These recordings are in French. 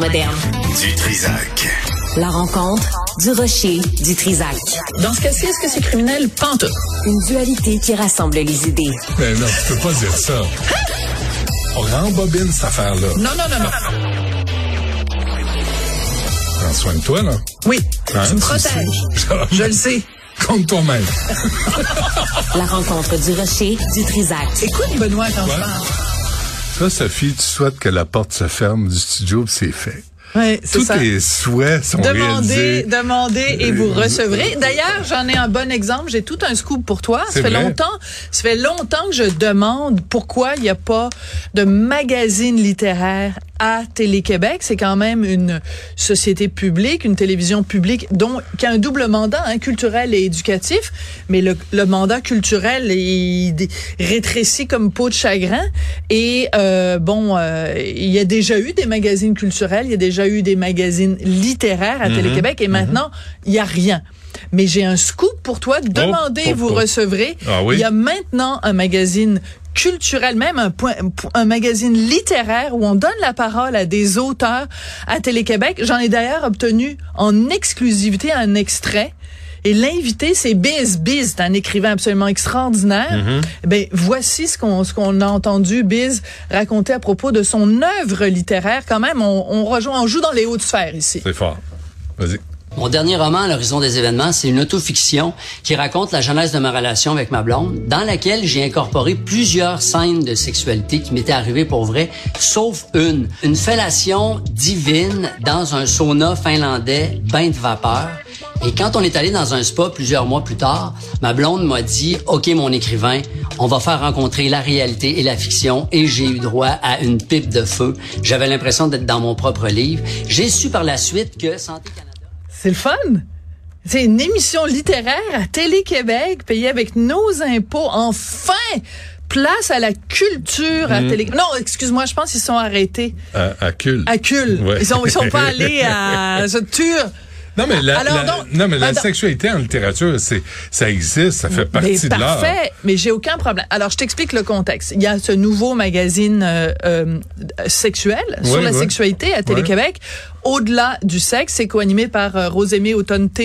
Du Trisac. La rencontre du rocher du Trisac. Dans ce cas-ci, est-ce que c'est criminel? Pantoute. Une dualité qui rassemble les idées. Mais non, tu peux pas dire ça. On rembobine cette affaire-là. Non, non, non, non. Prends soin de toi, là. Oui, Hein, tu me protèges. Je le sais. Compte toi-même. La rencontre du rocher du Trisac. Écoute, Benoît, quand je Ouais. parle. Toi, Sophie, tu souhaites que la porte se ferme du studio, c'est fait. Oui, c'est Tous ça. tes souhaits sont Demandez, réalisés. demandez et vous Euh, recevrez. D'ailleurs, j'en ai un bon exemple. J'ai tout un scoop pour toi. Ça fait vrai? longtemps, ça fait longtemps que je demande pourquoi il n'y a pas de magazine littéraire à Télé-Québec. C'est quand même une société publique, une télévision publique dont, qui a un double mandat, hein, culturel et éducatif. Mais le, le mandat culturel est dé- rétréci comme peau de chagrin. Et euh, bon, euh, il y a déjà eu des magazines culturels, il y a déjà eu des magazines littéraires à Télé-Québec, et maintenant, il y a rien. Mais j'ai un scoop pour toi. Demandez, oh, vous oh. recevrez. Ah oui? Il y a maintenant un magazine culturel, même un, point, un magazine littéraire où on donne la parole à des auteurs à Télé-Québec. J'en ai d'ailleurs obtenu en exclusivité un extrait. Et l'invité, c'est Biz. Biz, c'est un écrivain absolument extraordinaire. Mm-hmm. Ben, voici ce qu'on ce qu'on a entendu Biz raconter à propos de son œuvre littéraire. Quand même, on, on rejoint, on joue dans les hautes sphères ici. C'est fort. Vas-y. Mon dernier roman, l'horizon des événements, c'est une autofiction qui raconte la genèse de ma relation avec ma blonde, dans laquelle j'ai incorporé plusieurs scènes de sexualité qui m'étaient arrivées pour vrai, sauf une. Une fellation divine dans un sauna finlandais, bain de vapeur. Et quand on est allé dans un spa plusieurs mois plus tard, ma blonde m'a dit, OK, mon écrivain, on va faire rencontrer la réalité et la fiction et j'ai eu droit à une pipe de feu. J'avais l'impression d'être dans mon propre livre. J'ai su par la suite que C'est le fun. C'est une émission littéraire à Télé-Québec, payée avec nos impôts. Enfin! Place à la culture à Télé... Non, excuse-moi, je pense qu'ils sont arrêtés À, à cul. à Cul. Ouais. Ils sont, ils sont pas allés à. Non, mais la, Alors la- donc- non, mais la Attends. sexualité en littérature, c'est, ça existe, ça fait partie Mais de l'art. parfait, mais j'ai aucun problème. Alors, je t'explique le contexte. Il y a ce nouveau magazine euh, euh, sexuel sur la sexualité à Télé-Québec. Au-delà du sexe, c'est co-animé par euh, Rosémée.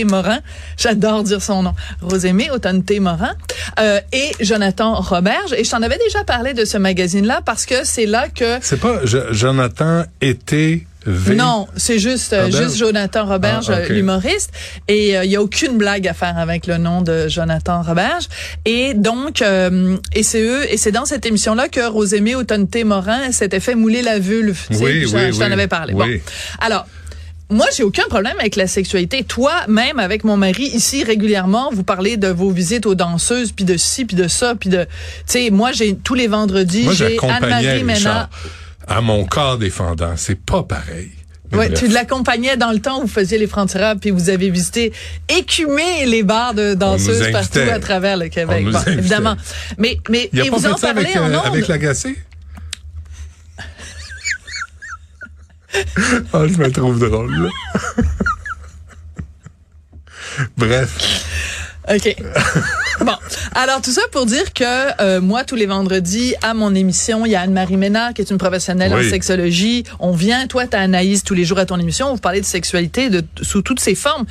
Morin. J'adore dire son nom. Rosémée Automne-T. Morin. Euh, et Jonathan Roberge. Et je t'en avais déjà parlé de ce magazine-là parce que c'est là que... C'est pas Jo- Jonathan été V. Non, c'est juste euh, juste Jonathan Roberge, Ah, euh, l'humoriste, et il y a aucune blague à faire avec le nom de Jonathan Roberge. Et donc, euh, et c'est eux, et c'est dans cette émission-là que Rosémie Autonté Morin s'était fait mouler la vulve. Oui, je, oui, je t'en oui. avais parlé. Bon, alors. Moi, j'ai aucun problème avec la sexualité. Toi, même avec mon mari ici régulièrement, vous parlez de vos visites aux danseuses, puis de ci, puis de ça, puis de, tu sais, moi, j'ai tous les vendredis, j'ai Anne-Marie Ménard. À mon corps défendant. C'est pas pareil. Ouais, tu l'accompagnais dans le temps où vous faisiez les francs-tireurs, puis vous avez visité, écumé les bars de danseuses partout à travers le Québec. Bon, évidemment. Mais, mais, Il a et pas vous fait en ça parlez avec, en euh, avec l'agacé? Ah, je me trouve drôle, là. Bref. OK. Alors, tout ça pour dire que euh, moi, tous les vendredis, à mon émission, il y a Anne-Marie Ménard, qui est une professionnelle Oui. en sexologie. On vient, toi, t'as Anaïs tous les jours à ton émission. Vous parlez de sexualité de, sous toutes ses formes.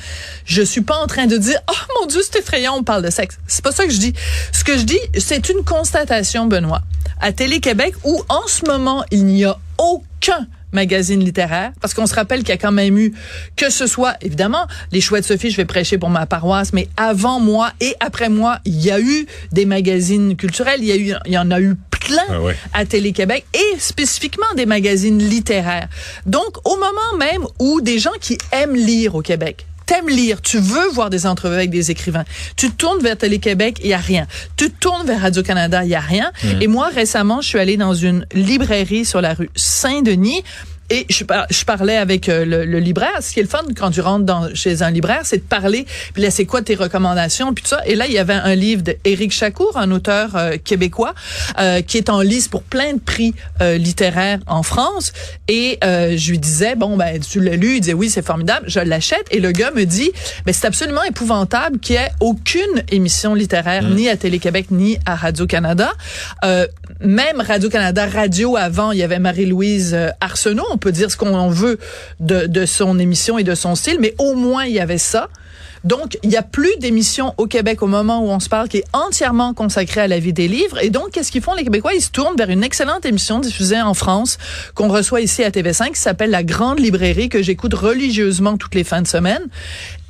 Je suis pas en train de dire, oh mon Dieu, c'est effrayant, on parle de sexe. C'est pas ça que je dis. Ce que je dis, c'est une constatation, Benoît. À Télé-Québec, où en ce moment, il n'y a aucun magazine littéraire, parce qu'on se rappelle qu'il y a quand même eu, que ce soit, évidemment, les Chouettes Sophie, je vais prêcher pour ma paroisse, mais avant moi et après moi, il y a eu des magazines culturels, il y a eu, il y en a eu plein Ah ouais. à Télé-Québec et spécifiquement des magazines littéraires. Donc, au moment même où des gens qui aiment lire au Québec, t'aimes lire, tu veux voir des entrevues avec des écrivains, tu tournes vers Télé-Québec, il y a rien. Tu tournes vers Radio-Canada, il y a rien. Et moi, récemment, je suis allée dans une librairie sur la rue Saint-Denis Et je, par- je parlais avec euh, le, le libraire. Ce qui est le fun quand tu rentres dans, chez un libraire, c'est de parler. Puis là, c'est quoi tes recommandations, puis tout ça. Et là, il y avait un livre d'Éric Chacour, un auteur euh, québécois, euh, qui est en lice pour plein de prix euh, littéraires en France. Et euh, je lui disais, bon, ben, tu l'as lu? Il disait, oui, c'est formidable. Je l'achète. Et le gars me dit, ben, c'est absolument épouvantable qu'il y ait aucune émission littéraire, ni à Télé-Québec, ni à Radio-Canada. Euh, même Radio-Canada Radio avant, il y avait Marie-Louise Arsenault. On peut dire ce qu'on veut de, son émission et de son style, mais au moins il y avait ça. Donc, il n'y a plus d'émissions au Québec au moment où on se parle qui est entièrement consacrée à la vie des livres. Et donc, qu'est-ce qu'ils font les Québécois? Ils se tournent vers une excellente émission diffusée en France qu'on reçoit ici à TV5 qui s'appelle La Grande Librairie que j'écoute religieusement toutes les fins de semaine.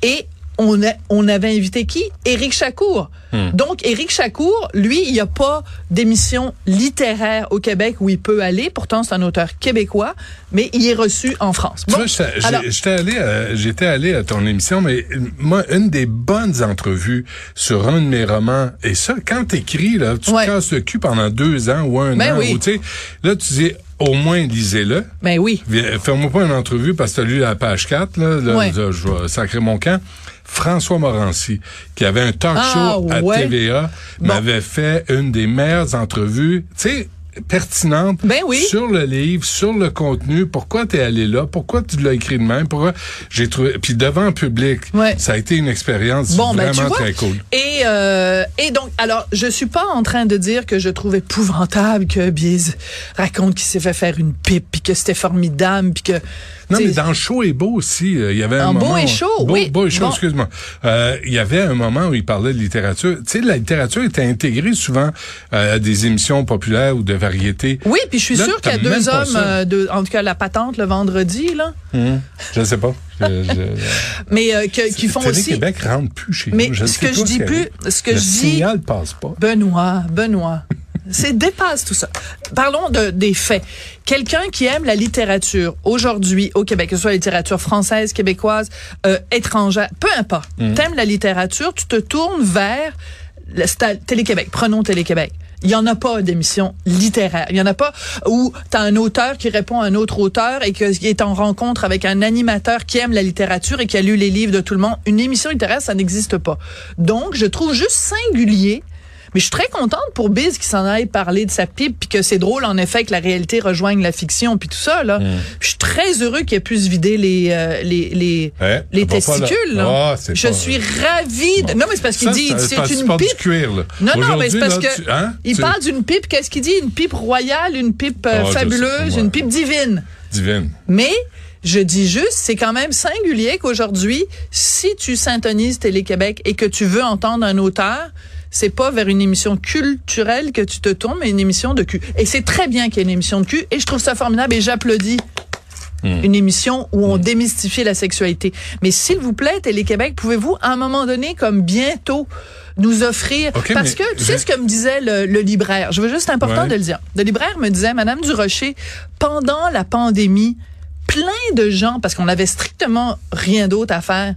Et on, a, on avait invité qui? Éric Chacour. Hmm. Donc, Éric Chacour, lui, il n'y a pas d'émission littéraire au Québec où il peut aller. Pourtant, c'est un auteur québécois, mais il est reçu en France. Tu Bon, j'étais allé, à- j'étais allé à ton émission, mais euh, moi, une des bonnes entrevues sur un de mes romans, et ça, quand t'écris, là, tu Ouais. te casses le cul pendant deux ans ou un Ben an, oui. ou tu là, tu dis, au moins, lisez-le. Ben oui. Fais-moi pas une entrevue parce que t'as lu la page 4, là, là, Ouais. là, je vais sacrer mon camp. François Morancy, qui avait un talk Ah, show à ouais. TVA, Bon. m'avait fait une des meilleures entrevues, tu sais, pertinente Ben oui. sur le livre, sur le contenu, pourquoi t'es allé là, pourquoi tu l'as écrit de même, pourquoi j'ai trouvé, puis devant le public, Ouais. ça a été une expérience Bon, ben, vraiment tu vois. très cool. Et, euh, et donc, alors, je suis pas en train de dire que je trouve épouvantable que Biz raconte qu'il s'est fait faire une pipe, puis que c'était formidable, puis que... Non, tu mais dans Chaud et Beau aussi, euh, il y avait un En Beau moment... et Chaud, Beau, oui. Beau et Chaud, Bon. excuse-moi. Euh, Il y avait un moment où il parlait de littérature. Tu sais, la littérature était intégrée souvent euh, à des émissions populaires ou de variété. Oui, puis je suis sûre qu'il y a deux hommes, euh, en tout cas la patente le vendredi, là, Hum, Je sais pas. Je, je- mais euh, que- qui font aussi... Télé-Québec rentre plus chez Mais nous. Je ce que je dis plus, ce que le je dis- signal passe pas. Benoît, Benoît. C'est dépasse tout ça. Parlons de, des faits. Quelqu'un qui aime la littérature aujourd'hui au Québec, que ce soit la littérature française, québécoise, euh, étrangère, peu importe. T'aimes la littérature, tu te tournes vers Télé-Québec. Prenons Télé-Québec. Il y en a pas d'émission littéraire. Il y en a pas où tu as un auteur qui répond à un autre auteur et qui est en rencontre avec un animateur qui aime la littérature et qui a lu les livres de tout le monde. Une émission littéraire, ça n'existe pas. Donc, je trouve juste singulier mais je suis très contente pour Biz qui s'en aille parler de sa pipe puis que c'est drôle en effet que la réalité rejoigne la fiction puis tout ça là. Mm. Je suis très heureux qu'il ait pu se vider les euh, les les, les testicules. là. là. Ah, c'est je pas- suis ravie. De... Non mais c'est parce qu'il dit c'est une pipe. du cuir, là. Non non mais c'est parce que tu- hein, il tu- parle d'une pipe. Qu'est-ce qu'il dit? Une pipe royale, une pipe euh, Ah, fabuleuse, une pipe divine. Divine. Mais je dis juste, c'est quand même singulier qu'aujourd'hui, si tu syntonises Télé-Québec et que tu veux entendre un auteur, c'est pas vers une émission culturelle que tu te tournes, mais une émission de cul. Et c'est très bien qu'il y ait une émission de cul, et je trouve ça formidable, et j'applaudis une émission où on démystifie la sexualité. Mais s'il vous plaît, Télé-Québec, pouvez-vous, à un moment donné, comme bientôt, nous offrir... Parce que, tu sais ce que me disait le, le libraire, je veux juste, c'est important Ouais. de le dire. Le libraire me disait, Madame Durocher, pendant la pandémie, plein de gens, parce qu'on avait strictement rien d'autre à faire,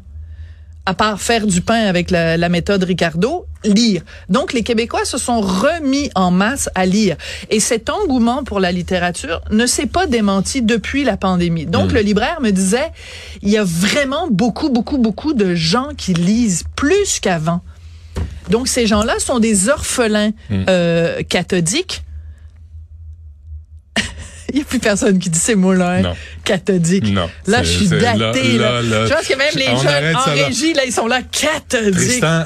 à part faire du pain avec la, la méthode Ricardo, lire. Donc, les Québécois se sont remis en masse à lire. Et cet engouement pour la littérature ne s'est pas démenti depuis la pandémie. Donc, le libraire me disait, il y a vraiment beaucoup, beaucoup, beaucoup de gens qui lisent plus qu'avant. Donc, ces gens-là sont des orphelins euh, cathodiques. Il n'y a plus personne qui dit ces mots-là, hein, Non. cathodique. Non. Là, je suis datée. là, Là, là, là. Je pense que même les jeunes en régie, là, ils sont là, cathodiques. Tristan,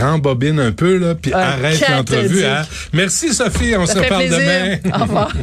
rembobine un peu, là, puis Un arrête cathodique. l'entrevue. Hein? Merci, Sophie. On Ça se fait parle plaisir. demain. Au revoir.